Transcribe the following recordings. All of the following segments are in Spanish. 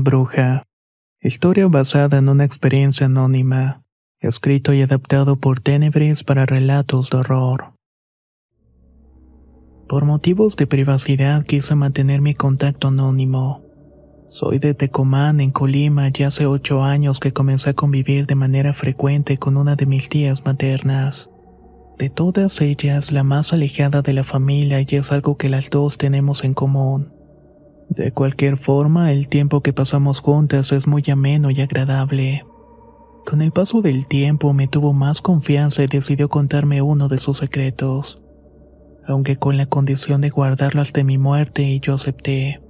Bruja. Historia basada en una experiencia anónima. Escrito y adaptado por Tenebris para relatos de horror. Por motivos de privacidad quise mantener mi contacto anónimo. Soy de Tecomán, en Colima, y hace ocho años que comencé a convivir de manera frecuente con una de mis tías maternas. De todas ellas, la más alejada de la familia y es algo que las dos tenemos en común. De cualquier forma, el tiempo que pasamos juntas es muy ameno y agradable. Con el paso del tiempo me tuvo más confianza y decidió contarme uno de sus secretos, aunque con la condición de guardarlo hasta mi muerte y yo acepté.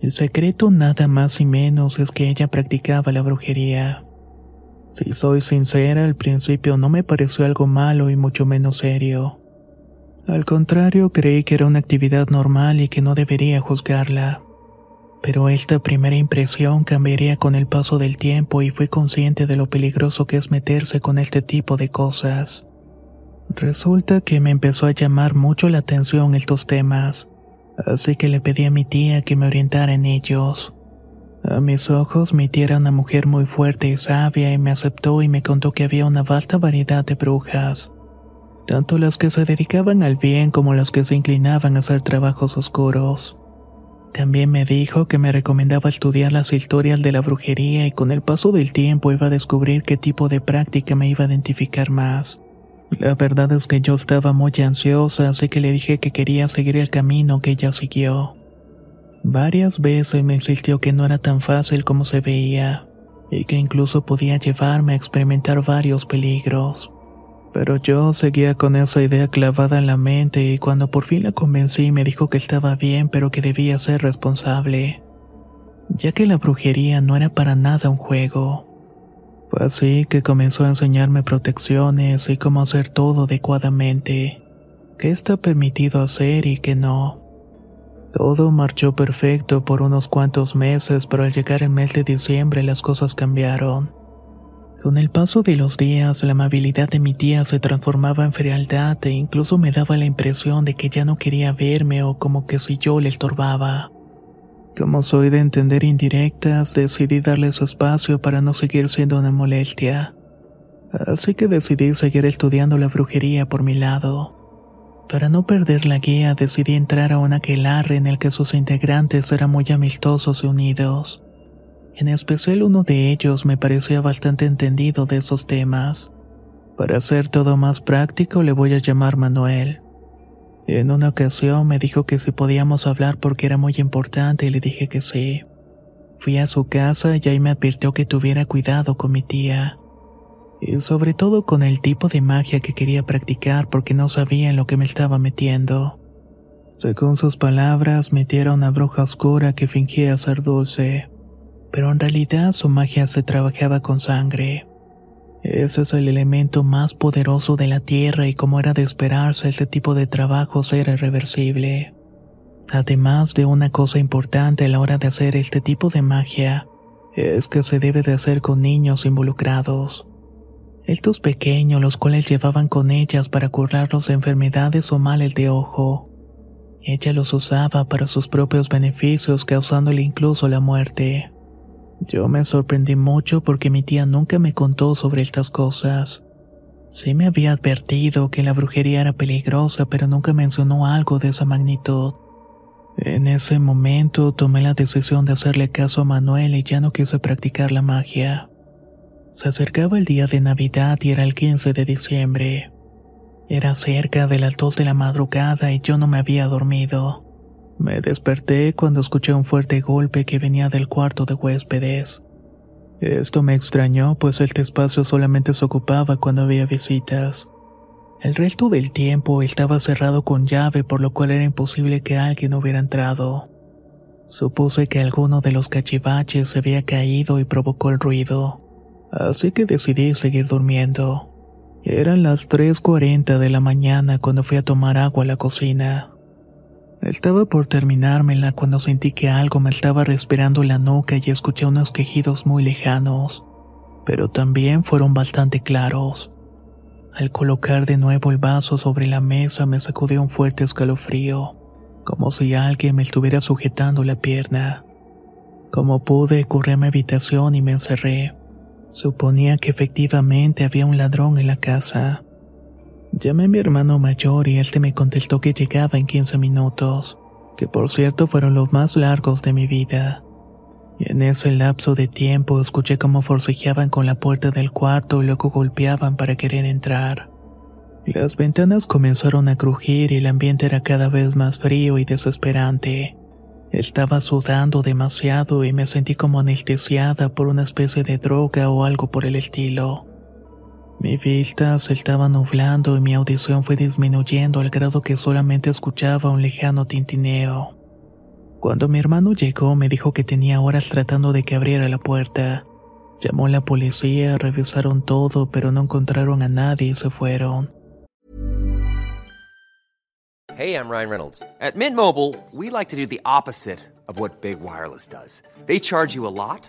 El secreto nada más y menos es que ella practicaba la brujería. Si soy sincera, al principio no me pareció algo malo y mucho menos serio. Al contrario, creí que era una actividad normal y que no debería juzgarla. Pero esta primera impresión cambiaría con el paso del tiempo y fui consciente de lo peligroso que es meterse con este tipo de cosas. Resulta que me empezó a llamar mucho la atención estos temas, así que le pedí a mi tía que me orientara en ellos. A mis ojos mi tía era una mujer muy fuerte y sabia y me aceptó y me contó que había una vasta variedad de brujas, tanto las que se dedicaban al bien como las que se inclinaban a hacer trabajos oscuros. También me dijo que me recomendaba estudiar las historias de la brujería y con el paso del tiempo iba a descubrir qué tipo de práctica me iba a identificar más. La verdad es que yo estaba muy ansiosa, así que le dije que quería seguir el camino que ella siguió. Varias veces me insistió que no era tan fácil como se veía, y que incluso podía llevarme a experimentar varios peligros. Pero yo seguía con esa idea clavada en la mente y cuando por fin la convencí me dijo que estaba bien pero que debía ser responsable, ya que la brujería no era para nada un juego. Fue así que comenzó a enseñarme protecciones y cómo hacer todo adecuadamente, qué está permitido hacer y qué no. Todo marchó perfecto por unos cuantos meses, pero al llegar el mes de diciembre las cosas cambiaron. Con el paso de los días, la amabilidad de mi tía se transformaba en frialdad e incluso me daba la impresión de que ya no quería verme o como que si yo le estorbaba. Como soy de entender indirectas, decidí darle su espacio para no seguir siendo una molestia. Así que decidí seguir estudiando la brujería por mi lado. Para no perder la guía, decidí entrar a un aquelarre en el que sus integrantes eran muy amistosos y unidos. En especial uno de ellos me parecía bastante entendido de esos temas. Para hacer todo más práctico le voy a llamar Manuel. En una ocasión me dijo que si podíamos hablar porque era muy importante y le dije que sí. Fui a su casa y ahí me advirtió que tuviera cuidado con mi tía. Y sobre todo con el tipo de magia que quería practicar porque no sabía en lo que me estaba metiendo. Según sus palabras, mi tía era una bruja oscura que fingía ser dulce pero en realidad su magia se trabajaba con sangre. Ese es el elemento más poderoso de la Tierra y como era de esperarse, este tipo de trabajos era irreversible. Además de una cosa importante a la hora de hacer este tipo de magia, es que se debe de hacer con niños involucrados. Estos pequeños los cuales llevaban con ellas para curarlos de enfermedades o males de ojo. Ella los usaba para sus propios beneficios causándole incluso la muerte. Yo me sorprendí mucho porque mi tía nunca me contó sobre estas cosas. Sí me había advertido que la brujería era peligrosa, pero nunca mencionó algo de esa magnitud. En ese momento tomé la decisión de hacerle caso a Manuel y ya no quise practicar la magia. Se acercaba el día de Navidad y era el 15 de diciembre. Era cerca de las 2 de la madrugada y yo no me había dormido. Me desperté cuando escuché un fuerte golpe que venía del cuarto de huéspedes. Esto me extrañó, pues el espacio solamente se ocupaba cuando había visitas. El resto del tiempo estaba cerrado con llave, por lo cual era imposible que alguien hubiera entrado. Supuse que alguno de los cachivaches se había caído y provocó el ruido, así que decidí seguir durmiendo. Eran las 3.40 de la mañana cuando fui a tomar agua a la cocina. Estaba por terminármela cuando sentí que algo me estaba respirando la nuca y escuché unos quejidos muy lejanos, pero también fueron bastante claros. Al colocar de nuevo el vaso sobre la mesa me sacudió un fuerte escalofrío, como si alguien me estuviera sujetando la pierna. Como pude, corrí a mi habitación y me encerré. Suponía que efectivamente había un ladrón en la casa. Llamé a mi hermano mayor y este me contestó que llegaba en 15 minutos, que por cierto fueron los más largos de mi vida. Y en ese lapso de tiempo escuché cómo forcejeaban con la puerta del cuarto y luego golpeaban para querer entrar. Las ventanas comenzaron a crujir y el ambiente era cada vez más frío y desesperante. Estaba sudando demasiado y me sentí como anestesiada por una especie de droga o algo por el estilo. Mi vista se estaba nublando y mi audición fue disminuyendo al grado que solamente escuchaba un lejano tintineo. Cuando mi hermano llegó me dijo que tenía horas tratando de que abriera la puerta. Llamó a la policía, revisaron todo, pero no encontraron a nadie y se fueron. Hey, I'm Ryan Reynolds. At Mint Mobile, we like to do the opposite of what Big Wireless does. They charge you a lot,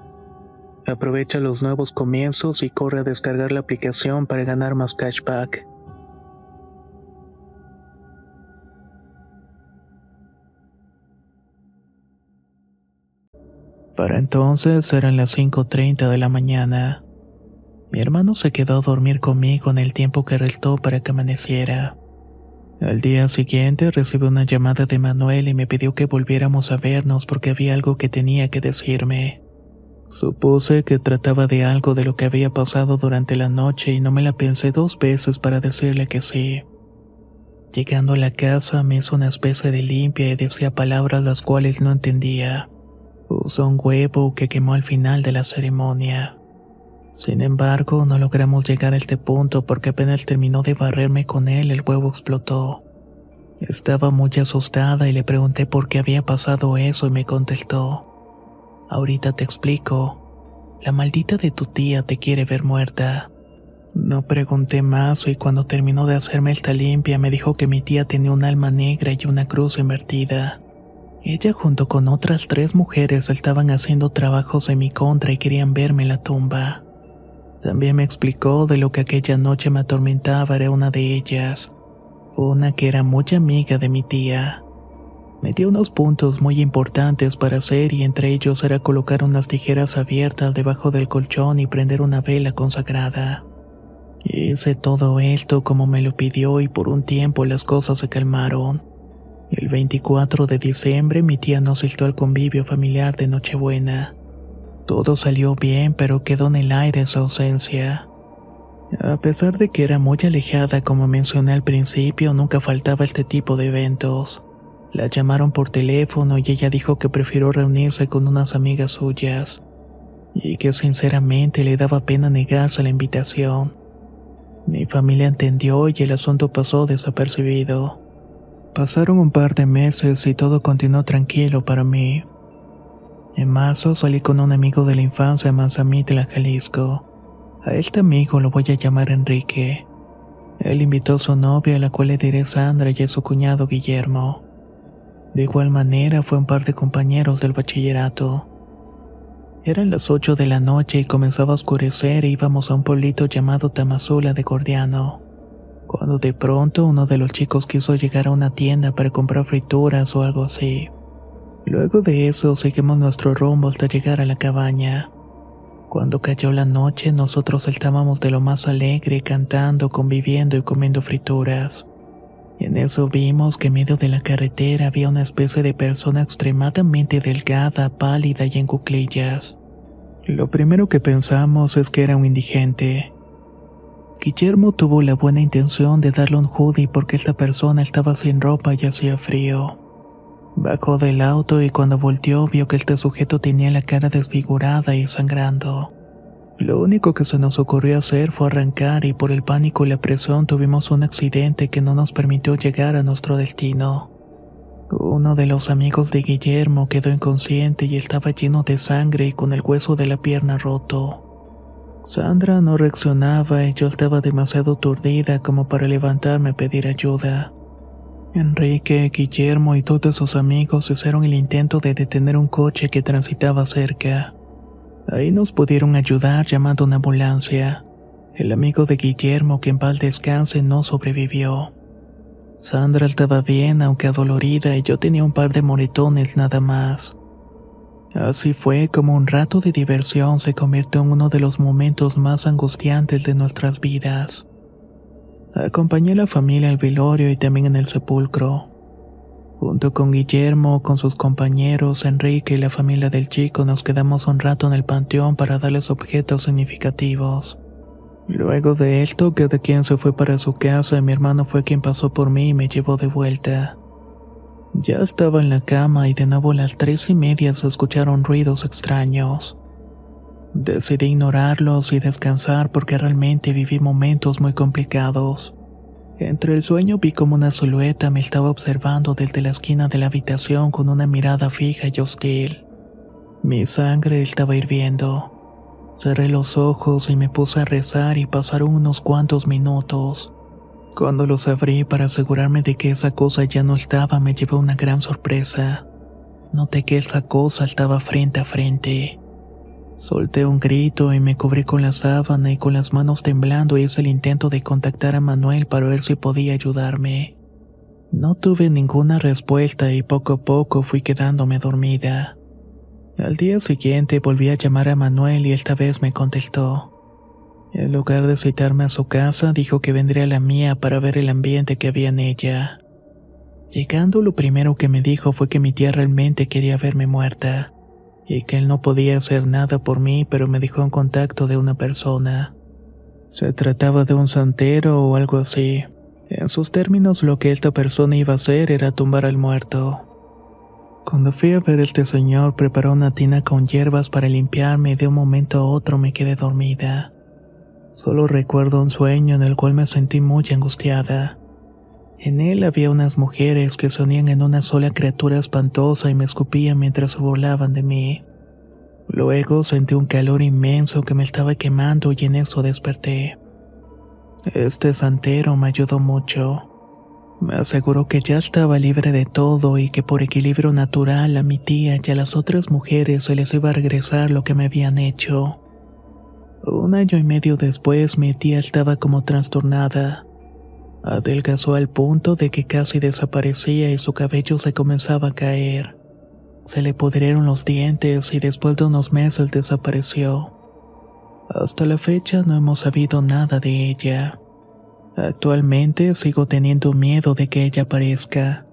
Aprovecha los nuevos comienzos y corre a descargar la aplicación para ganar más cashback. Para entonces eran las 5.30 de la mañana. Mi hermano se quedó a dormir conmigo en el tiempo que restó para que amaneciera. Al día siguiente recibí una llamada de Manuel y me pidió que volviéramos a vernos porque había algo que tenía que decirme. Supuse que trataba de algo de lo que había pasado durante la noche y no me la pensé dos veces para decirle que sí. Llegando a la casa me hizo una especie de limpia y decía palabras las cuales no entendía. Usó un huevo que quemó al final de la ceremonia. Sin embargo, no logramos llegar a este punto porque apenas terminó de barrerme con él, el huevo explotó. Estaba muy asustada y le pregunté por qué había pasado eso y me contestó. Ahorita te explico. La maldita de tu tía te quiere ver muerta. No pregunté más y cuando terminó de hacerme esta limpia me dijo que mi tía tenía un alma negra y una cruz invertida. Ella junto con otras tres mujeres estaban haciendo trabajos en mi contra y querían verme en la tumba. También me explicó de lo que aquella noche me atormentaba era una de ellas, una que era muy amiga de mi tía. Me unos puntos muy importantes para hacer y entre ellos era colocar unas tijeras abiertas debajo del colchón y prender una vela consagrada. Hice todo esto como me lo pidió y por un tiempo las cosas se calmaron. El 24 de diciembre mi tía nos citó al convivio familiar de Nochebuena. Todo salió bien, pero quedó en el aire su ausencia. A pesar de que era muy alejada, como mencioné al principio, nunca faltaba este tipo de eventos. La llamaron por teléfono y ella dijo que prefirió reunirse con unas amigas suyas, y que sinceramente le daba pena negarse la invitación. Mi familia entendió y el asunto pasó desapercibido. Pasaron un par de meses y todo continuó tranquilo para mí. En marzo salí con un amigo de la infancia en Manzamítla, Jalisco. A este amigo lo voy a llamar Enrique. Él invitó a su novia, a la cual le diré Sandra, y a su cuñado Guillermo. De igual manera fue un par de compañeros del bachillerato. Eran las ocho de la noche y comenzaba a oscurecer e íbamos a un pueblito llamado Tamazula de Gordiano. Cuando de pronto uno de los chicos quiso llegar a una tienda para comprar frituras o algo así. Luego de eso seguimos nuestro rumbo hasta llegar a la cabaña. Cuando cayó la noche nosotros estábamos de lo más alegre, cantando, conviviendo y comiendo frituras. En eso vimos que en medio de la carretera había una especie de persona extremadamente delgada, pálida y en cuclillas. Lo primero que pensamos es que era un indigente. Guillermo tuvo la buena intención de darle un hoodie porque esta persona estaba sin ropa y hacía frío. Bajó del auto y cuando volteó vio que este sujeto tenía la cara desfigurada y sangrando. Lo único que se nos ocurrió hacer fue arrancar y por el pánico y la presión tuvimos un accidente que no nos permitió llegar a nuestro destino. Uno de los amigos de Guillermo quedó inconsciente y estaba lleno de sangre y con el hueso de la pierna roto. Sandra no reaccionaba y yo estaba demasiado aturdida como para levantarme a pedir ayuda. Enrique, Guillermo y todos sus amigos hicieron el intento de detener un coche que transitaba cerca. Ahí nos pudieron ayudar llamando una ambulancia. El amigo de Guillermo, que en paz descanse, no sobrevivió. Sandra estaba bien, aunque adolorida, y yo tenía un par de moretones nada más. Así fue como un rato de diversión se convirtió en uno de los momentos más angustiantes de nuestras vidas. Acompañé a la familia al velorio y también en el sepulcro. Junto con Guillermo, con sus compañeros, Enrique y la familia del chico nos quedamos un rato en el panteón para darles objetos significativos. Luego de esto, cada quien se fue para su casa y mi hermano fue quien pasó por mí y me llevó de vuelta. Ya estaba en la cama y de nuevo a las tres y media se escucharon ruidos extraños. Decidí ignorarlos y descansar porque realmente viví momentos muy complicados. Entre el sueño vi como una silueta me estaba observando desde la esquina de la habitación con una mirada fija y hostil. Mi sangre estaba hirviendo. Cerré los ojos y me puse a rezar y pasaron unos cuantos minutos. Cuando los abrí para asegurarme de que esa cosa ya no estaba, me llevó una gran sorpresa. Noté que esa cosa estaba frente a frente. Solté un grito y me cubrí con la sábana y con las manos temblando hice el intento de contactar a Manuel para ver si podía ayudarme. No tuve ninguna respuesta y poco a poco fui quedándome dormida. Al día siguiente volví a llamar a Manuel y esta vez me contestó. En lugar de citarme a su casa, dijo que vendría a la mía para ver el ambiente que había en ella. Llegando, lo primero que me dijo fue que mi tía realmente quería verme muerta y que él no podía hacer nada por mí, pero me dejó en contacto de una persona. Se trataba de un santero o algo así. En sus términos, lo que esta persona iba a hacer era tumbar al muerto. Cuando fui a ver a este señor, preparó una tina con hierbas para limpiarme y de un momento a otro me quedé dormida. Solo recuerdo un sueño en el cual me sentí muy angustiada. En él había unas mujeres que se unían en una sola criatura espantosa y me escupían mientras se de mí. Luego sentí un calor inmenso que me estaba quemando y en eso desperté. Este santero me ayudó mucho. Me aseguró que ya estaba libre de todo y que por equilibrio natural a mi tía y a las otras mujeres se les iba a regresar lo que me habían hecho. Un año y medio después mi tía estaba como trastornada. Adelgazó al punto de que casi desaparecía y su cabello se comenzaba a caer. Se le pudrieron los dientes y después de unos meses desapareció. Hasta la fecha no hemos sabido nada de ella. Actualmente sigo teniendo miedo de que ella aparezca,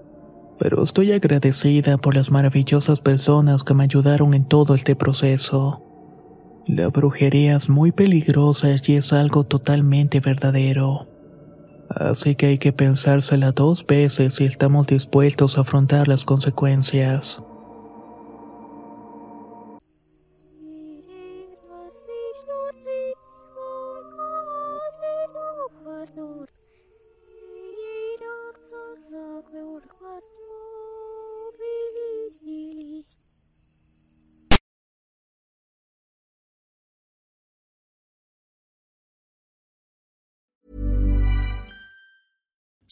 pero estoy agradecida por las maravillosas personas que me ayudaron en todo este proceso. La brujería es muy peligrosa y es algo totalmente verdadero. Así que hay que pensársela dos veces si estamos dispuestos a afrontar las consecuencias.